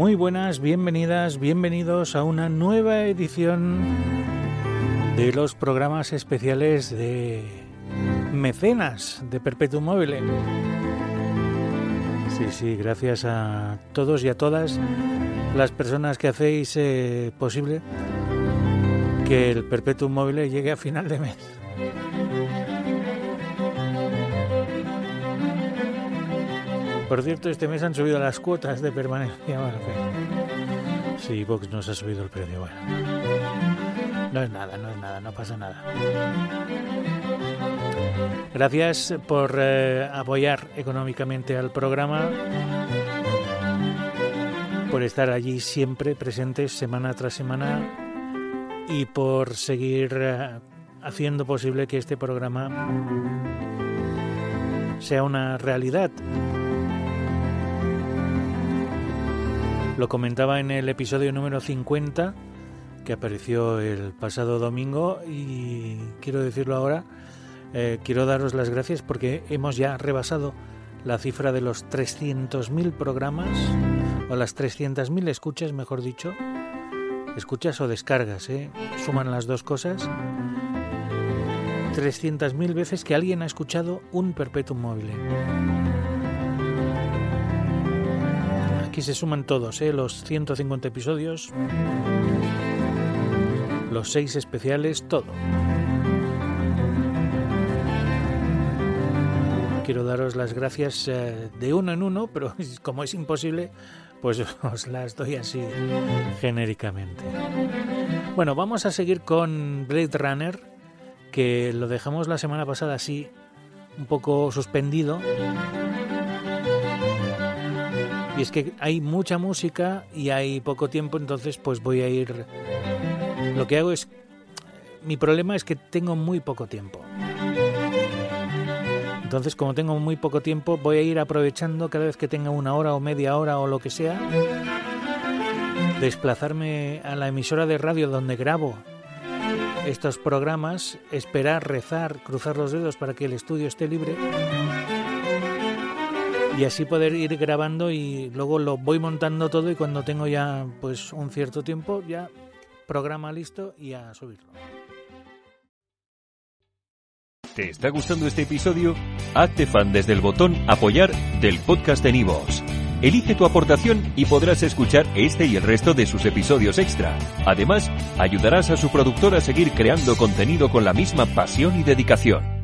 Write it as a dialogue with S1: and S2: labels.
S1: Muy buenas, bienvenidas, bienvenidos a una nueva edición de los programas especiales de mecenas de Perpetuum Mobile. Sí, sí, gracias a todos y a todas las personas que hacéis eh, posible que el Perpetuum Mobile llegue a final de mes. Por cierto, este mes han subido las cuotas de permanencia. Bueno, Sí, Vox nos ha subido el precio. Bueno. No es nada, no es nada, no pasa nada. Gracias por eh, apoyar económicamente al programa, por estar allí siempre presentes semana tras semana y por seguir eh, haciendo posible que este programa sea una realidad. Lo comentaba en el episodio número 50 que apareció el pasado domingo y quiero decirlo ahora, eh, quiero daros las gracias porque hemos ya rebasado la cifra de los 300.000 programas o las 300.000 escuchas, mejor dicho, escuchas o descargas, ¿eh? suman las dos cosas. 300.000 veces que alguien ha escuchado un perpetuum móvil. Se suman todos, ¿eh? los 150 episodios, los 6 especiales, todo. Quiero daros las gracias eh, de uno en uno, pero como es imposible, pues os las doy así genéricamente. Bueno, vamos a seguir con Blade Runner, que lo dejamos la semana pasada así, un poco suspendido y es que hay mucha música y hay poco tiempo, entonces pues voy a ir... Lo que hago es... Mi problema es que tengo muy poco tiempo. Entonces, como tengo muy poco tiempo, voy a ir aprovechando cada vez que tenga una hora o media hora o lo que sea, desplazarme a la emisora de radio donde grabo estos programas, esperar, rezar, cruzar los dedos para que el estudio esté libre y así poder ir grabando y luego lo voy montando todo y cuando tengo ya pues un cierto tiempo ya programa listo y a subirlo.
S2: ¿Te está gustando este episodio? Hazte fan desde el botón apoyar del podcast de Nivos. Elige tu aportación y podrás escuchar este y el resto de sus episodios extra. Además, ayudarás a su productor a seguir creando contenido con la misma pasión y dedicación.